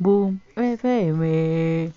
boom, wave, wave.